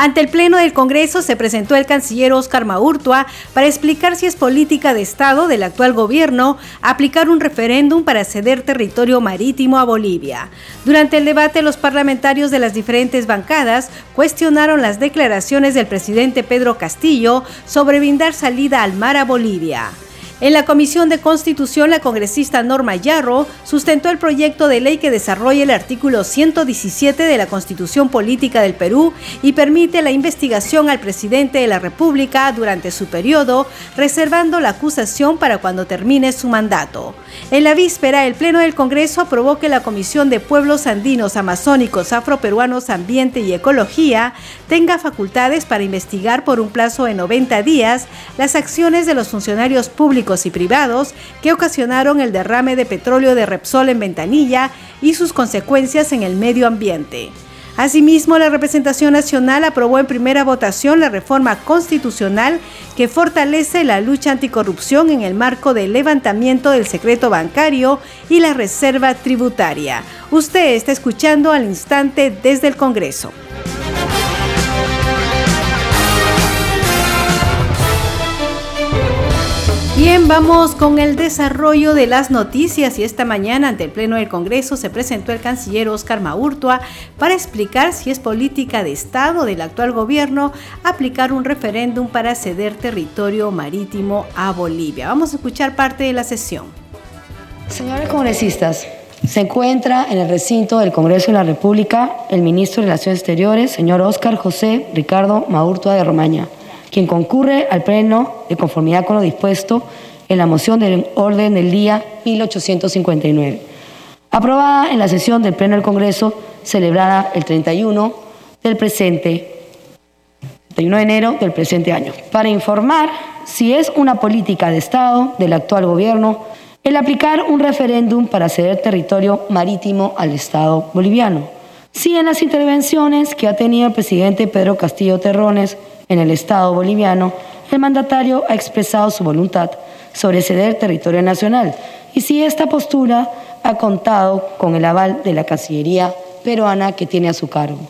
Ante el Pleno del Congreso se presentó el canciller Oscar Maurtua para explicar si es política de Estado del actual gobierno aplicar un referéndum para ceder territorio marítimo a Bolivia. Durante el debate, los parlamentarios de las diferentes bancadas cuestionaron las declaraciones del presidente Pedro Castillo sobre brindar salida al mar a Bolivia. En la Comisión de Constitución, la congresista Norma Yarro sustentó el proyecto de ley que desarrolla el artículo 117 de la Constitución Política del Perú y permite la investigación al presidente de la República durante su periodo, reservando la acusación para cuando termine su mandato. En la víspera, el Pleno del Congreso aprobó que la Comisión de Pueblos Andinos, Amazónicos, Afroperuanos, Ambiente y Ecología tenga facultades para investigar por un plazo de 90 días las acciones de los funcionarios públicos y privados que ocasionaron el derrame de petróleo de Repsol en Ventanilla y sus consecuencias en el medio ambiente. Asimismo, la representación nacional aprobó en primera votación la reforma constitucional que fortalece la lucha anticorrupción en el marco del levantamiento del secreto bancario y la reserva tributaria. Usted está escuchando al instante desde el Congreso. Bien, vamos con el desarrollo de las noticias y esta mañana ante el Pleno del Congreso se presentó el canciller Oscar Maurtua para explicar si es política de Estado del actual gobierno aplicar un referéndum para ceder territorio marítimo a Bolivia. Vamos a escuchar parte de la sesión. Señores congresistas, se encuentra en el recinto del Congreso de la República el ministro de Relaciones Exteriores, señor Oscar José Ricardo Maurtua de Romaña quien concurre al Pleno de conformidad con lo dispuesto en la moción del orden del día 1859, aprobada en la sesión del Pleno del Congreso celebrada el 31 del presente 31 de enero del presente año, para informar si es una política de Estado del actual gobierno el aplicar un referéndum para ceder territorio marítimo al Estado boliviano. Si en las intervenciones que ha tenido el presidente Pedro Castillo Terrones en el Estado boliviano, el mandatario ha expresado su voluntad sobre ceder territorio nacional y si esta postura ha contado con el aval de la Cancillería peruana que tiene a su cargo.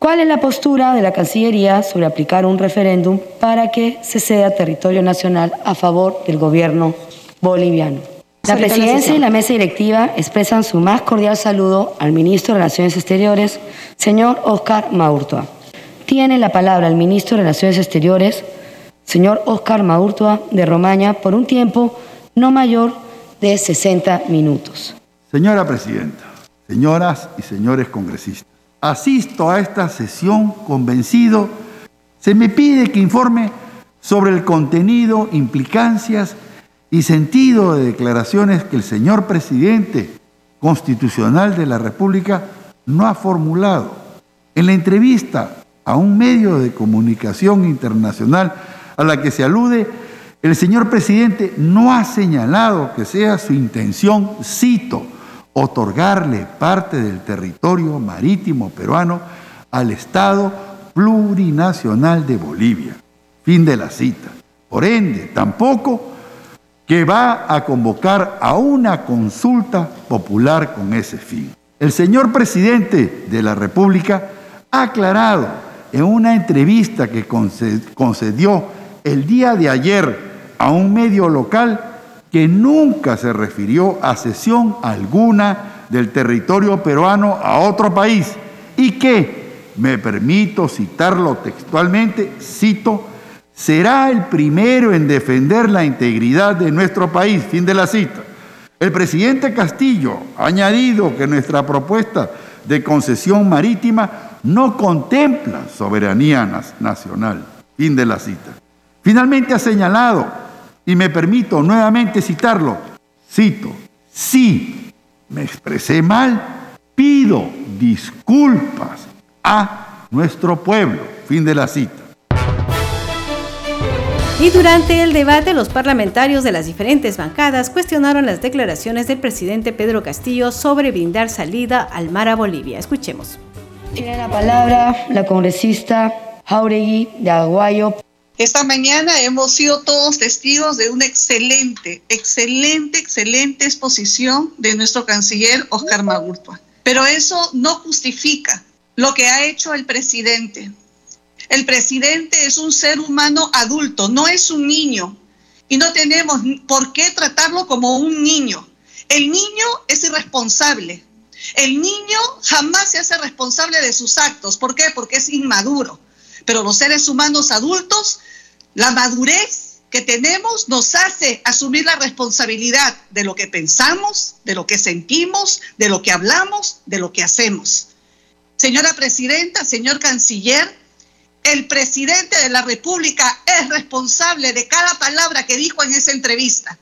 ¿Cuál es la postura de la Cancillería sobre aplicar un referéndum para que se ceda territorio nacional a favor del gobierno boliviano? La presidencia y la mesa directiva expresan su más cordial saludo al ministro de Relaciones Exteriores, señor Oscar Maurtua. Tiene la palabra el ministro de Relaciones Exteriores, señor Oscar Maurtua de Romaña, por un tiempo no mayor de 60 minutos. Señora Presidenta, señoras y señores congresistas, asisto a esta sesión convencido, se me pide que informe sobre el contenido, implicancias y sentido de declaraciones que el señor presidente constitucional de la República no ha formulado. En la entrevista a un medio de comunicación internacional a la que se alude, el señor presidente no ha señalado que sea su intención, cito, otorgarle parte del territorio marítimo peruano al Estado plurinacional de Bolivia. Fin de la cita. Por ende, tampoco que va a convocar a una consulta popular con ese fin. El señor presidente de la República ha aclarado en una entrevista que concedió el día de ayer a un medio local que nunca se refirió a cesión alguna del territorio peruano a otro país y que, me permito citarlo textualmente, cito, será el primero en defender la integridad de nuestro país, fin de la cita. El presidente Castillo ha añadido que nuestra propuesta de concesión marítima no contempla soberanía nacional. Fin de la cita. Finalmente ha señalado, y me permito nuevamente citarlo, cito, si me expresé mal, pido disculpas a nuestro pueblo. Fin de la cita. Y durante el debate, los parlamentarios de las diferentes bancadas cuestionaron las declaraciones del presidente Pedro Castillo sobre brindar salida al mar a Bolivia. Escuchemos. Tiene la palabra la congresista Jauregui de Aguayo. Esta mañana hemos sido todos testigos de una excelente, excelente, excelente exposición de nuestro canciller Oscar Magurtua. Pero eso no justifica lo que ha hecho el presidente. El presidente es un ser humano adulto, no es un niño. Y no tenemos por qué tratarlo como un niño. El niño es irresponsable. El niño jamás se hace responsable de sus actos. ¿Por qué? Porque es inmaduro. Pero los seres humanos adultos, la madurez que tenemos nos hace asumir la responsabilidad de lo que pensamos, de lo que sentimos, de lo que hablamos, de lo que hacemos. Señora Presidenta, señor Canciller, el presidente de la República es responsable de cada palabra que dijo en esa entrevista.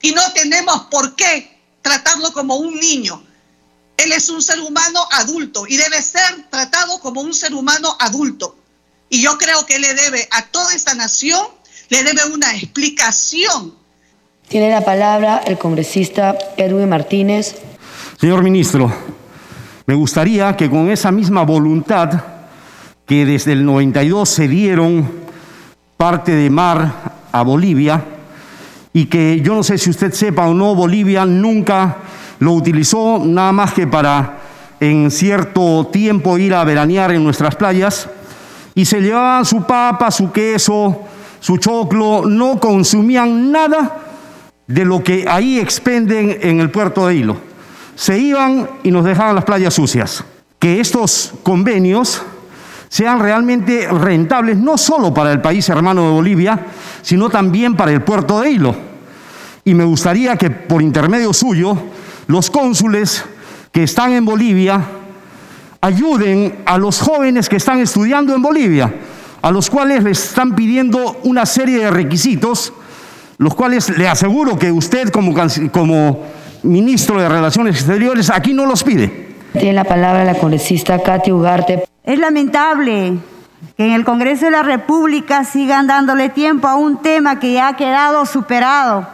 Y no tenemos por qué tratarlo como un niño. Él es un ser humano adulto y debe ser tratado como un ser humano adulto. Y yo creo que le debe a toda esta nación, le debe una explicación. Tiene la palabra el congresista Edwin Martínez. Señor ministro, me gustaría que con esa misma voluntad que desde el 92 se dieron parte de mar a Bolivia y que yo no sé si usted sepa o no, Bolivia nunca lo utilizó nada más que para en cierto tiempo ir a veranear en nuestras playas y se llevaban su papa, su queso, su choclo, no consumían nada de lo que ahí expenden en el puerto de Hilo. Se iban y nos dejaban las playas sucias. Que estos convenios sean realmente rentables no solo para el país hermano de Bolivia, sino también para el puerto de Hilo. Y me gustaría que por intermedio suyo los cónsules que están en Bolivia ayuden a los jóvenes que están estudiando en Bolivia, a los cuales les están pidiendo una serie de requisitos, los cuales le aseguro que usted como, como ministro de Relaciones Exteriores aquí no los pide. Tiene la palabra la congresista Katy Ugarte. Es lamentable que en el Congreso de la República sigan dándole tiempo a un tema que ya ha quedado superado,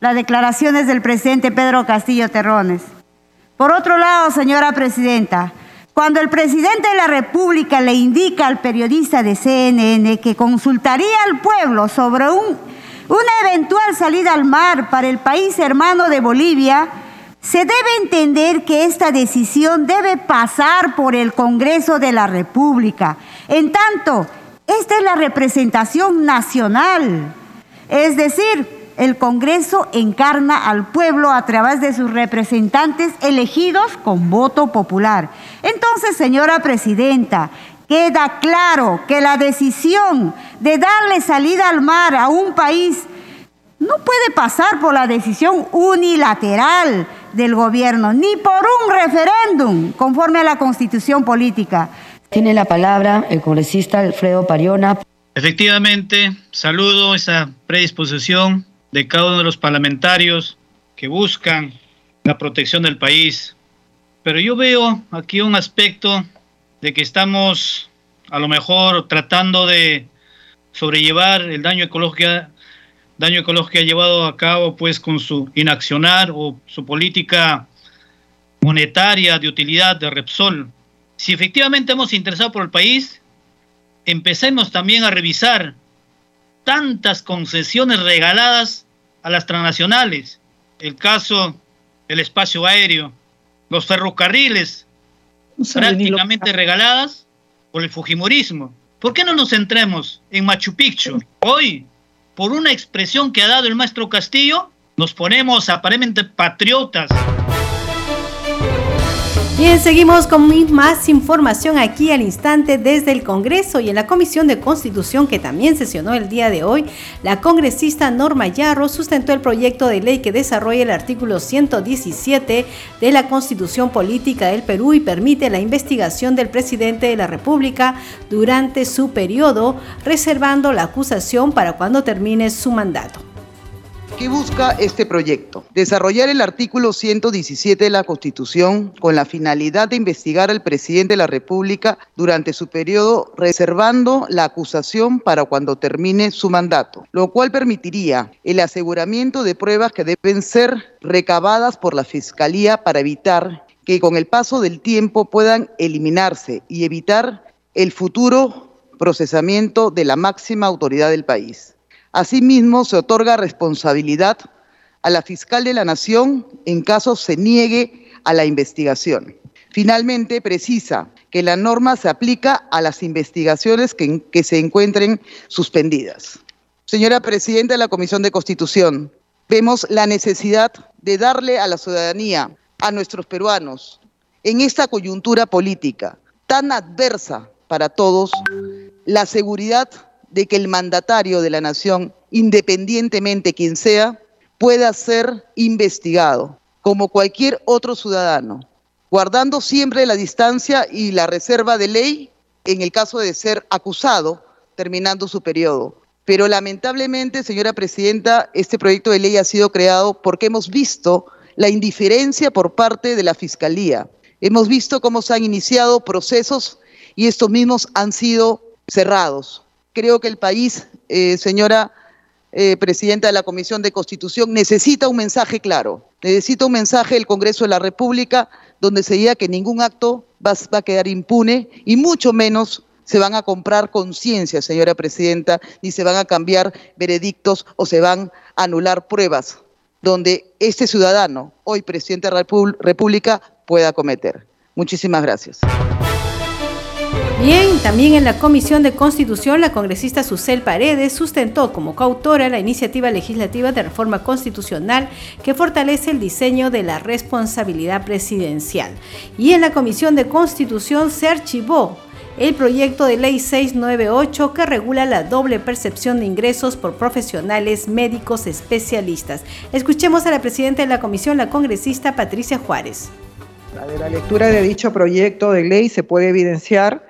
las declaraciones del presidente Pedro Castillo Terrones. Por otro lado, señora presidenta, cuando el presidente de la República le indica al periodista de CNN que consultaría al pueblo sobre un, una eventual salida al mar para el país hermano de Bolivia, se debe entender que esta decisión debe pasar por el Congreso de la República. En tanto, esta es la representación nacional. Es decir, el Congreso encarna al pueblo a través de sus representantes elegidos con voto popular. Entonces, señora presidenta, queda claro que la decisión de darle salida al mar a un país no puede pasar por la decisión unilateral del gobierno, ni por un referéndum conforme a la constitución política. Tiene la palabra el congresista Alfredo Pariona. Efectivamente, saludo esa predisposición de cada uno de los parlamentarios que buscan la protección del país. Pero yo veo aquí un aspecto de que estamos a lo mejor tratando de sobrellevar el daño ecológico daño ecológico que ha llevado a cabo pues con su inaccionar o su política monetaria de utilidad de Repsol. Si efectivamente hemos interesado por el país, empecemos también a revisar tantas concesiones regaladas a las transnacionales. El caso del espacio aéreo, los ferrocarriles, prácticamente regaladas por el Fujimorismo. ¿Por qué no nos centremos en Machu Picchu? Hoy por una expresión que ha dado el maestro Castillo, nos ponemos aparentemente patriotas. Bien, seguimos con más información aquí al instante desde el Congreso y en la Comisión de Constitución que también sesionó el día de hoy. La congresista Norma Yarro sustentó el proyecto de ley que desarrolla el artículo 117 de la Constitución Política del Perú y permite la investigación del presidente de la República durante su periodo, reservando la acusación para cuando termine su mandato ¿Qué busca este proyecto? Desarrollar el artículo 117 de la Constitución con la finalidad de investigar al presidente de la República durante su periodo, reservando la acusación para cuando termine su mandato, lo cual permitiría el aseguramiento de pruebas que deben ser recabadas por la Fiscalía para evitar que con el paso del tiempo puedan eliminarse y evitar el futuro procesamiento de la máxima autoridad del país. Asimismo, se otorga responsabilidad a la fiscal de la Nación en caso se niegue a la investigación. Finalmente, precisa que la norma se aplica a las investigaciones que, que, se encuentren suspendidas. Señora Presidenta de la Comisión de Constitución, vemos la necesidad de darle a la ciudadanía, a nuestros peruanos, en esta coyuntura política tan adversa para todos, la seguridad de que el mandatario de la nación, independientemente quien sea, pueda ser investigado como cualquier otro ciudadano, guardando siempre la distancia y la reserva de ley en el caso de ser acusado terminando su periodo. Pero lamentablemente, señora presidenta, este proyecto de ley ha sido creado porque hemos visto la indiferencia por parte de la Fiscalía. Hemos visto cómo se han iniciado procesos y estos mismos han sido cerrados creo que el país, eh, señora eh, presidenta de la Comisión de Constitución, necesita un mensaje claro, necesita un mensaje del Congreso de la República donde se diga que ningún acto va, va a quedar impune y mucho menos se van a comprar conciencias, señora presidenta, ni se van a cambiar veredictos o se van a anular pruebas donde este ciudadano, hoy presidente de la República, pueda cometer. Muchísimas gracias. Bien, también en la Comisión de Constitución, la congresista Susel Paredes sustentó como coautora la iniciativa legislativa de reforma constitucional que fortalece el diseño de la responsabilidad presidencial. Y en la Comisión de Constitución se archivó el proyecto de ley 698 que regula la doble percepción de ingresos por profesionales médicos especialistas. Escuchemos a la presidenta de la comisión, la congresista Patricia Juárez. De la lectura de dicho proyecto de ley se puede evidenciar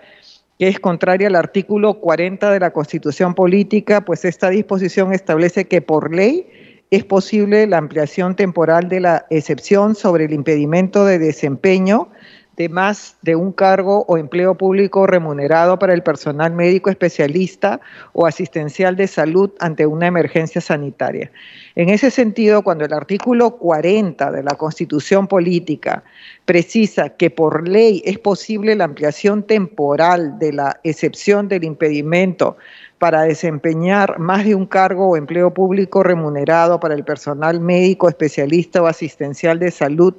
que es contraria al artículo 40 de la Constitución Política, pues esta disposición establece que por ley es posible la ampliación temporal de la excepción sobre el impedimento de desempeño de más de un cargo o empleo público remunerado para el personal médico especialista o asistencial de salud ante una emergencia sanitaria. En ese sentido, cuando el artículo 40 de la Constitución Política precisa que por ley es posible la ampliación temporal de la excepción del impedimento para desempeñar más de un cargo o empleo público remunerado para el personal médico especialista o asistencial de salud,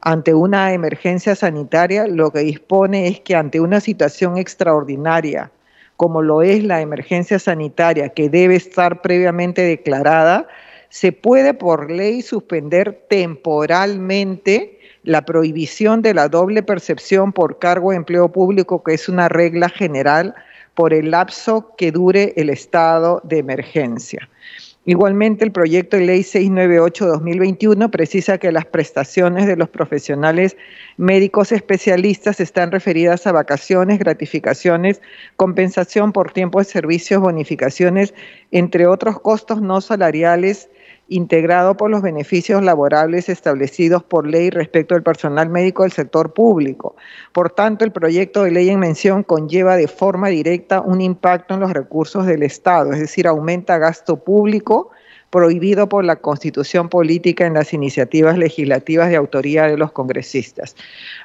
ante una emergencia sanitaria, lo que dispone es que ante una situación extraordinaria, como lo es la emergencia sanitaria, que debe estar previamente declarada, se puede por ley suspender temporalmente la prohibición de la doble percepción por cargo de empleo público, que es una regla general, por el lapso que dure el estado de emergencia. Igualmente, el proyecto de ley 698-2021 precisa que las prestaciones de los profesionales médicos especialistas están referidas a vacaciones, gratificaciones, compensación por tiempo de servicios, bonificaciones, entre otros costos no salariales integrado por los beneficios laborables establecidos por ley respecto al personal médico del sector público. Por tanto, el proyecto de ley en mención conlleva de forma directa un impacto en los recursos del Estado, es decir, aumenta gasto público prohibido por la Constitución Política en las iniciativas legislativas de autoría de los congresistas.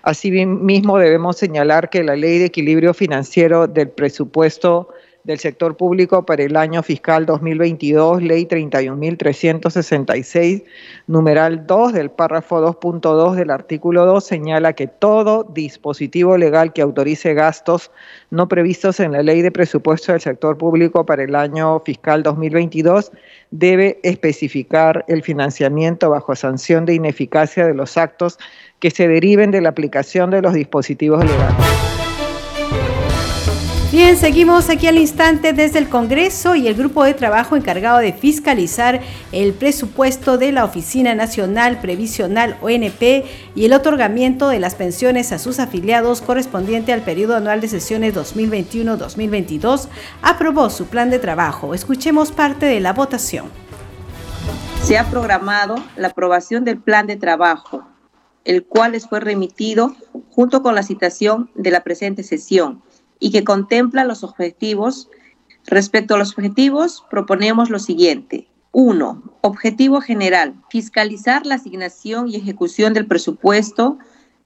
Asimismo, debemos señalar que la Ley de Equilibrio Financiero del Presupuesto del sector público para el año fiscal 2022, ley 31.366, numeral 2 del párrafo 2.2 del artículo 2, señala que todo dispositivo legal que autorice gastos no previstos en la ley de presupuesto del sector público para el año fiscal 2022 debe especificar el financiamiento bajo sanción de ineficacia de los actos que se deriven de la aplicación de los dispositivos legales. Bien, seguimos aquí al instante desde el Congreso y el grupo de trabajo encargado de fiscalizar el presupuesto de la Oficina Nacional Previsional ONP y el otorgamiento de las pensiones a sus afiliados correspondiente al periodo anual de sesiones 2021-2022 aprobó su plan de trabajo. Escuchemos parte de la votación. se ha programado la aprobación del plan de trabajo, el cual les fue remitido junto con la citación de la presente sesión y que contempla los objetivos. Respecto a los objetivos, proponemos lo siguiente. Uno, Objetivo general. Fiscalizar la asignación y ejecución del presupuesto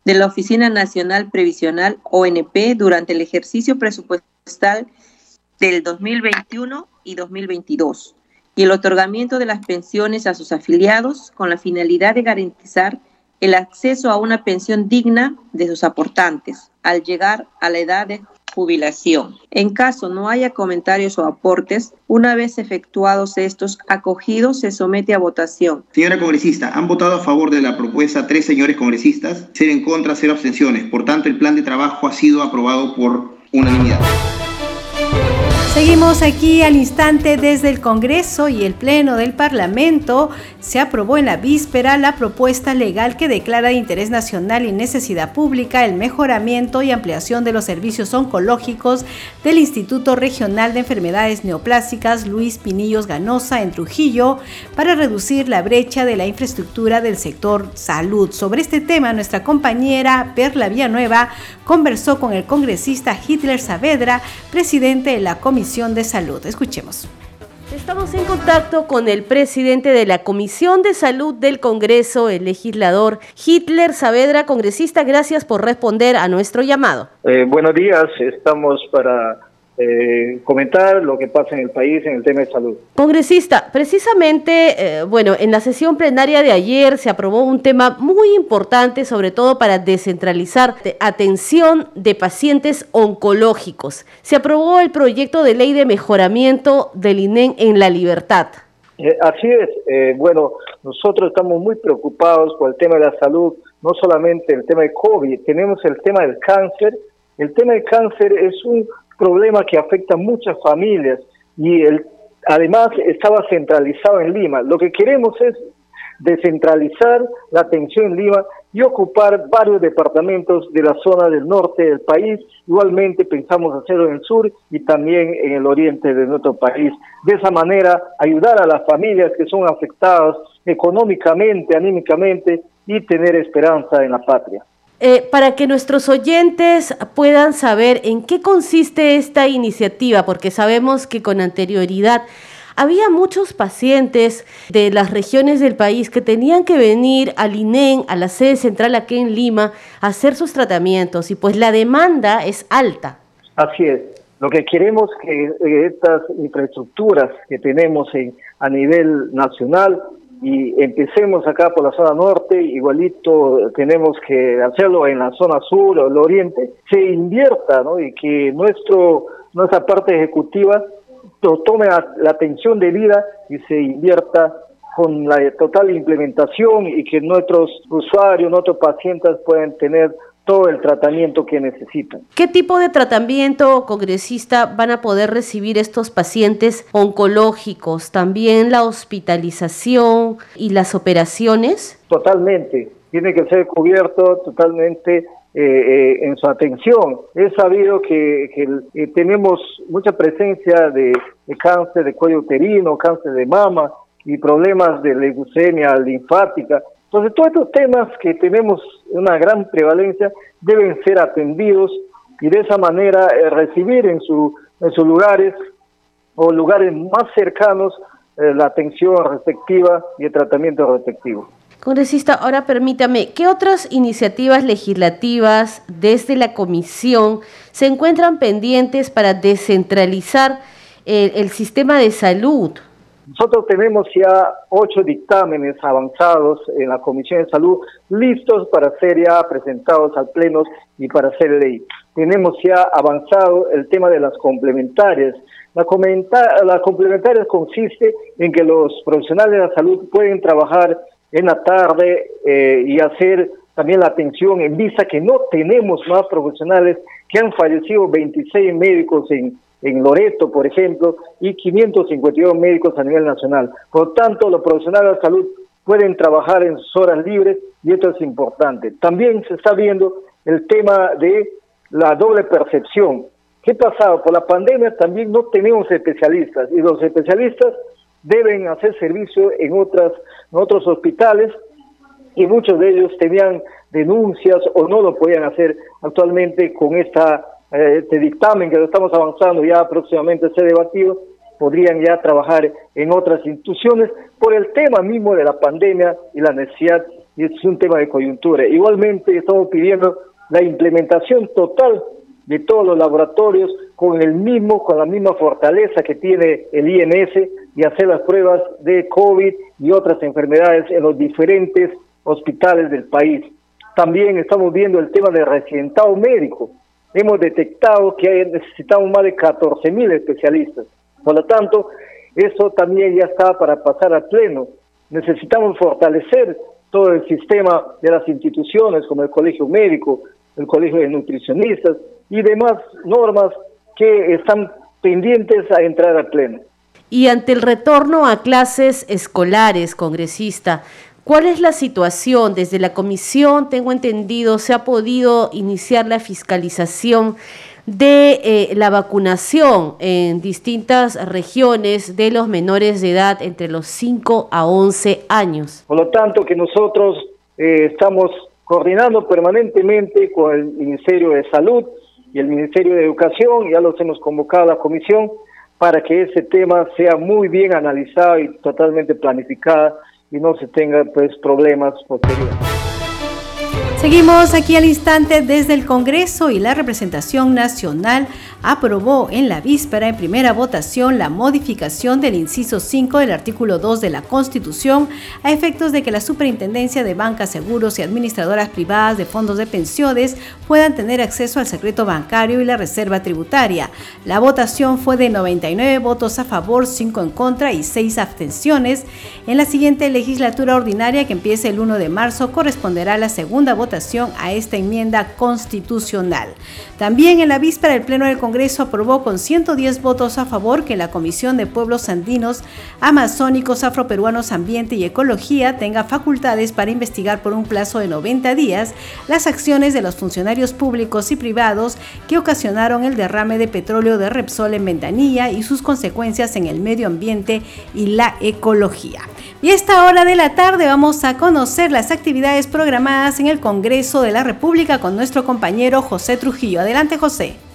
de la Oficina Nacional Previsional ONP durante el ejercicio presupuestal del 2021 y 2022 y el otorgamiento de las pensiones a sus afiliados con la finalidad de garantizar el acceso a una pensión digna de sus aportantes al llegar a la edad de jubilación. En caso no haya comentarios o aportes, una vez efectuados estos acogidos, se somete a votación. Señora congresista, han votado a favor de la propuesta tres señores congresistas, ser en contra, cero abstenciones. Por tanto, el plan de trabajo ha sido aprobado por unanimidad. Seguimos aquí al instante desde el Congreso y el Pleno del Parlamento. Se aprobó en la víspera la propuesta legal que declara de interés nacional y necesidad pública el mejoramiento y ampliación de los servicios oncológicos del Instituto Regional de Enfermedades Neoplásicas Luis Pinillos Ganosa en Trujillo para reducir la brecha de la infraestructura del sector salud. Sobre este tema, nuestra compañera Perla Villanueva conversó con el congresista Hitler Saavedra, presidente de la Comisión de Salud. Escuchemos. Estamos en contacto con el presidente de la Comisión de Salud del Congreso, el legislador Hitler Saavedra. Congresista, gracias por responder a nuestro llamado. Eh, buenos días, estamos para eh, comentar lo que pasa en el país en el tema de salud. Congresista, precisamente, eh, bueno, en la sesión plenaria de ayer se aprobó un tema muy importante, sobre todo para descentralizar atención de pacientes oncológicos. Se aprobó el proyecto de ley de mejoramiento del INEN en la libertad. Eh, así es, bueno, nosotros estamos muy preocupados por el tema de la salud, no solamente el tema de COVID, tenemos el tema del cáncer. El tema del cáncer es un problema que afecta a muchas familias y el, además estaba centralizado en Lima. Lo que queremos es descentralizar la atención en Lima y ocupar varios departamentos de la zona del norte del país. Igualmente pensamos hacerlo en el sur y también en el oriente de nuestro país. De esa manera, ayudar a las familias que son afectadas económicamente, anímicamente y tener esperanza en la patria. Eh, para que nuestros oyentes puedan saber en qué consiste esta iniciativa, porque sabemos que con anterioridad había muchos pacientes de las regiones del país que tenían que venir al INEN, a la sede central aquí en Lima, a hacer sus tratamientos y pues la demanda es alta. Así es. Lo que queremos que eh, estas infraestructuras que tenemos en, a nivel nacional y empecemos acá por la zona norte, igualito tenemos que hacerlo en la zona sur o el oriente, se invierta ¿no? y que nuestro nuestra parte ejecutiva tome la atención de vida y se invierta con la total implementación y que nuestros usuarios, nuestros pacientes puedan tener todo el tratamiento que necesitan. ¿Qué tipo de tratamiento, congresista, van a poder recibir estos pacientes oncológicos? ¿También la hospitalización y las operaciones? Totalmente, tiene que ser cubierto totalmente eh, eh, en su atención. He sabido que, eh, tenemos mucha presencia de, de, cáncer de cuello uterino, cáncer de mama y problemas de leucemia linfática. Entonces, todos estos temas que tenemos una gran prevalencia deben ser atendidos y de esa manera eh, recibir en, su, en sus lugares o lugares más cercanos eh, la atención respectiva y el tratamiento respectivo. Congresista, ahora permítame, ¿qué otras iniciativas legislativas desde la comisión se encuentran pendientes para descentralizar el sistema de salud? Nosotros tenemos ya ocho dictámenes avanzados en la Comisión de Salud listos para ser ya presentados al Pleno y para ser ley. Tenemos ya avanzado el tema de las complementarias. La, la complementaria consiste en que los profesionales de la salud pueden trabajar en la tarde eh, y hacer también la atención en vista que no tenemos más profesionales que han fallecido 26 médicos en en Loreto, por ejemplo, y 552 médicos a nivel nacional. Por tanto, los profesionales de salud pueden trabajar en sus horas libres y esto es importante. También se está viendo el tema de la doble percepción. ¿Qué ha pasado? Por la pandemia también no tenemos especialistas y los especialistas deben hacer servicio en, otras, en otros hospitales y muchos de ellos tenían denuncias o no lo podían hacer actualmente con esta, este dictamen que lo estamos avanzando ya próximamente ser debatido, podrían ya trabajar en otras instituciones por el tema mismo de la pandemia y la necesidad, y es un tema de coyuntura. Igualmente estamos pidiendo la implementación total de todos los laboratorios con el mismo, con la misma fortaleza que tiene el INS y hacer las pruebas de COVID y otras enfermedades en los diferentes hospitales del país. También estamos viendo el tema del residentado médico. Hemos detectado que necesitamos más de 14 mil especialistas. Por lo tanto, eso también ya está para pasar a pleno. Necesitamos fortalecer todo el sistema de las instituciones como el Colegio Médico, el Colegio de Nutricionistas y demás normas que están pendientes a entrar a pleno. Y ante el retorno a clases escolares, congresista, ¿cuál es la situación? Desde la comisión, tengo entendido, se ha podido iniciar la fiscalización de eh, la vacunación en distintas regiones de los menores de edad entre los 5 a 11 años. Por lo tanto, que nosotros eh, estamos coordinando permanentemente con el Ministerio de Salud y el Ministerio de Educación, ya los hemos convocado a la comisión para que ese tema sea muy bien analizado y totalmente planificado y no se tenga pues problemas posteriores. Seguimos aquí al instante desde el Congreso y la representación nacional aprobó en la víspera en primera votación la modificación del inciso 5 del artículo 2 de la Constitución a efectos de que la Superintendencia de Bancas, Seguros y Administradoras Privadas de Fondos de Pensiones puedan tener acceso al secreto bancario y la reserva tributaria. La votación fue de 99 votos a favor, 5 en contra y 6 abstenciones. En la siguiente legislatura ordinaria que empieza el 1 de marzo corresponderá la segunda votación a esta enmienda constitucional. También en la víspera el Pleno del Congreso aprobó con 110 votos a favor que la Comisión de Pueblos Andinos, Amazónicos, Afroperuanos, Ambiente y Ecología tenga facultades para investigar por un plazo de 90 días las acciones de los funcionarios públicos y privados que ocasionaron el derrame de petróleo de Repsol en Ventanilla y sus consecuencias en el medio ambiente y la ecología. Y a esta hora de la tarde vamos a conocer las actividades programadas en el Congreso de la República con nuestro compañero José Trujillo. Adelante, José.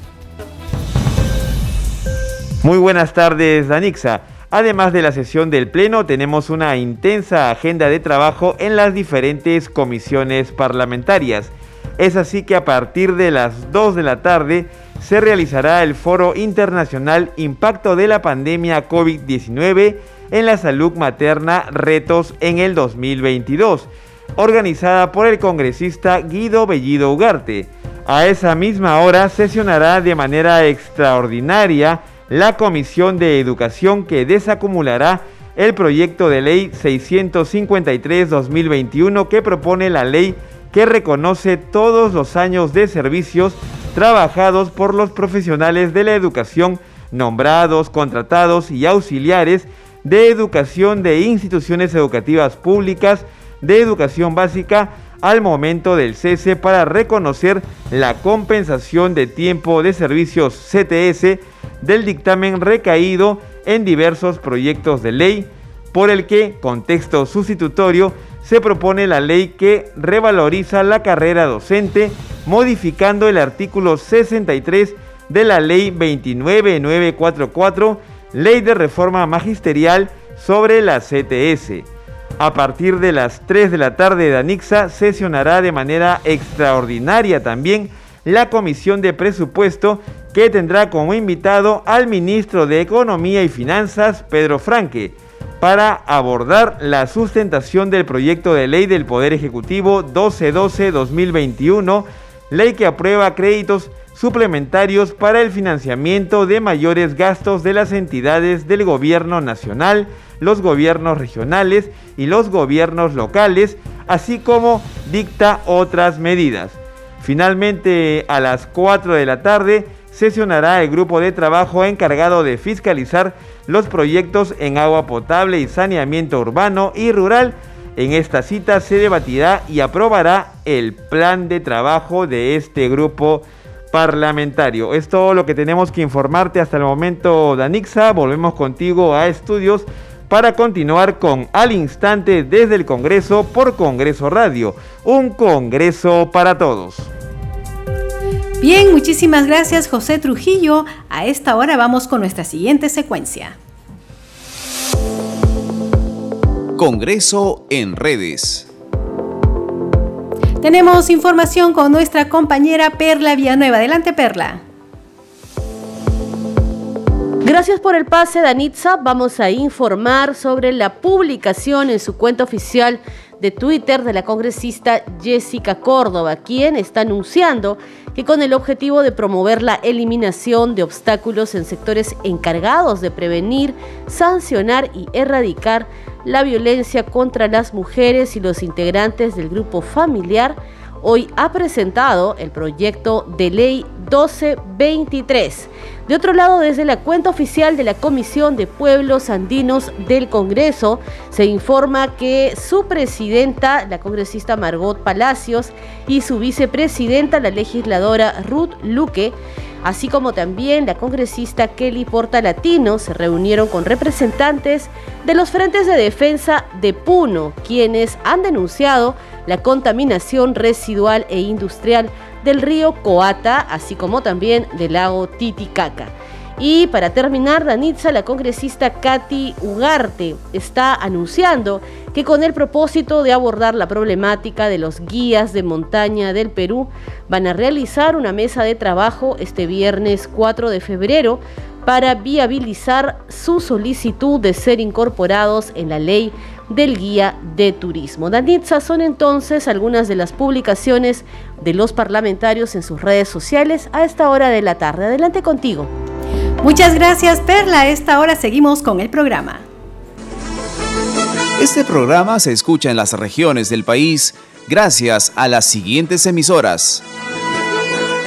Muy buenas tardes, Danixa. Además de la sesión del Pleno, tenemos una intensa agenda de trabajo en las diferentes comisiones parlamentarias. Es así que a partir de las 2 de la tarde se realizará el Foro Internacional Impacto de la Pandemia COVID-19 en la salud materna Retos en el 2022, organizada por el congresista Guido Bellido Ugarte. A esa misma hora sesionará de manera extraordinaria la Comisión de Educación que desacumulará el proyecto de ley 653-2021 que propone la ley que reconoce todos los años de servicios trabajados por los profesionales de la educación nombrados, contratados y auxiliares de educación de instituciones educativas públicas de educación básica al momento del cese para reconocer la compensación de tiempo de servicios CTS del dictamen recaído en diversos proyectos de ley, por el que, contexto sustitutorio, se propone la ley que revaloriza la carrera docente, modificando el artículo 63 de la ley 29944 Ley de Reforma Magisterial sobre la CTS. A partir de las 3 de la tarde de Anixa sesionará de manera extraordinaria también la Comisión de Presupuesto que tendrá como invitado al ministro de Economía y Finanzas, Pedro Franque, para abordar la sustentación del proyecto de ley del Poder Ejecutivo 1212-2021, ley que aprueba créditos suplementarios para el financiamiento de mayores gastos de las entidades del gobierno nacional, los gobiernos regionales y los gobiernos locales, así como dicta otras medidas. Finalmente, a las 4 de la tarde, sesionará el grupo de trabajo encargado de fiscalizar los proyectos en agua potable y saneamiento urbano y rural. En esta cita se debatirá y aprobará el plan de trabajo de este grupo parlamentario. Es todo lo que tenemos que informarte hasta el momento, Danixa. Volvemos contigo a estudios para continuar con Al Instante desde el Congreso por Congreso Radio. Un Congreso para todos. Bien, muchísimas gracias José Trujillo. A esta hora vamos con nuestra siguiente secuencia. Congreso en redes. Tenemos información con nuestra compañera Perla Villanueva. Adelante, Perla. Gracias por el pase, Danitza. Vamos a informar sobre la publicación en su cuenta oficial de Twitter de la congresista Jessica Córdoba, quien está anunciando que con el objetivo de promover la eliminación de obstáculos en sectores encargados de prevenir, sancionar y erradicar la violencia contra las mujeres y los integrantes del grupo familiar, hoy ha presentado el proyecto de ley 1223. De otro lado, desde la cuenta oficial de la Comisión de Pueblos Andinos del Congreso, se informa que su presidenta, la congresista Margot Palacios, y su vicepresidenta, la legisladora Ruth Luque, así como también la congresista Kelly Portalatino, se reunieron con representantes de los frentes de defensa de Puno, quienes han denunciado la contaminación residual e industrial del río Coata, así como también del lago Titicaca. Y para terminar, Danitza, la congresista Katy Ugarte, está anunciando que con el propósito de abordar la problemática de los guías de montaña del Perú, van a realizar una mesa de trabajo este viernes 4 de febrero para viabilizar su solicitud de ser incorporados en la ley del guía de turismo. Danitza son entonces algunas de las publicaciones de los parlamentarios en sus redes sociales a esta hora de la tarde. Adelante contigo. Muchas gracias Perla. A esta hora seguimos con el programa. Este programa se escucha en las regiones del país gracias a las siguientes emisoras.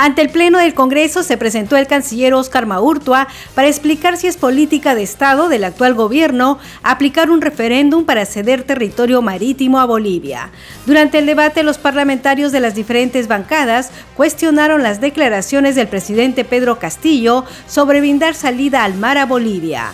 Ante el Pleno del Congreso se presentó el canciller Oscar Maurtua para explicar si es política de Estado del actual gobierno aplicar un referéndum para ceder territorio marítimo a Bolivia. Durante el debate, los parlamentarios de las diferentes bancadas cuestionaron las declaraciones del presidente Pedro Castillo sobre brindar salida al mar a Bolivia.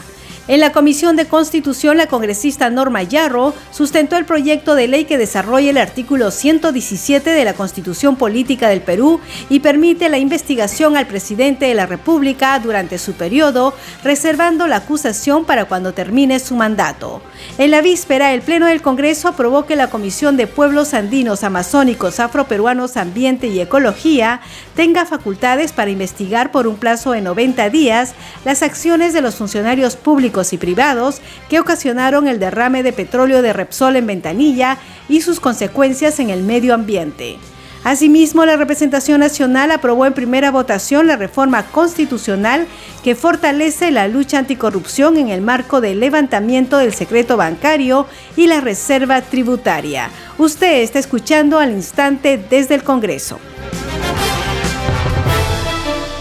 En la Comisión de Constitución, la congresista Norma Yarro sustentó el proyecto de ley que desarrolla el artículo 117 de la Constitución Política del Perú y permite la investigación al presidente de la República durante su periodo, reservando la acusación para cuando termine su mandato. En la víspera, el Pleno del Congreso aprobó que la Comisión de Pueblos Andinos, Amazónicos, Afroperuanos, Ambiente y Ecología tenga facultades para investigar por un plazo de 90 días las acciones de los funcionarios públicos y privados que ocasionaron el derrame de petróleo de Repsol en Ventanilla y sus consecuencias en el medio ambiente. Asimismo, la representación nacional aprobó en primera votación la reforma constitucional que fortalece la lucha anticorrupción en el marco del levantamiento del secreto bancario y la reserva tributaria. Usted está escuchando al instante desde el Congreso.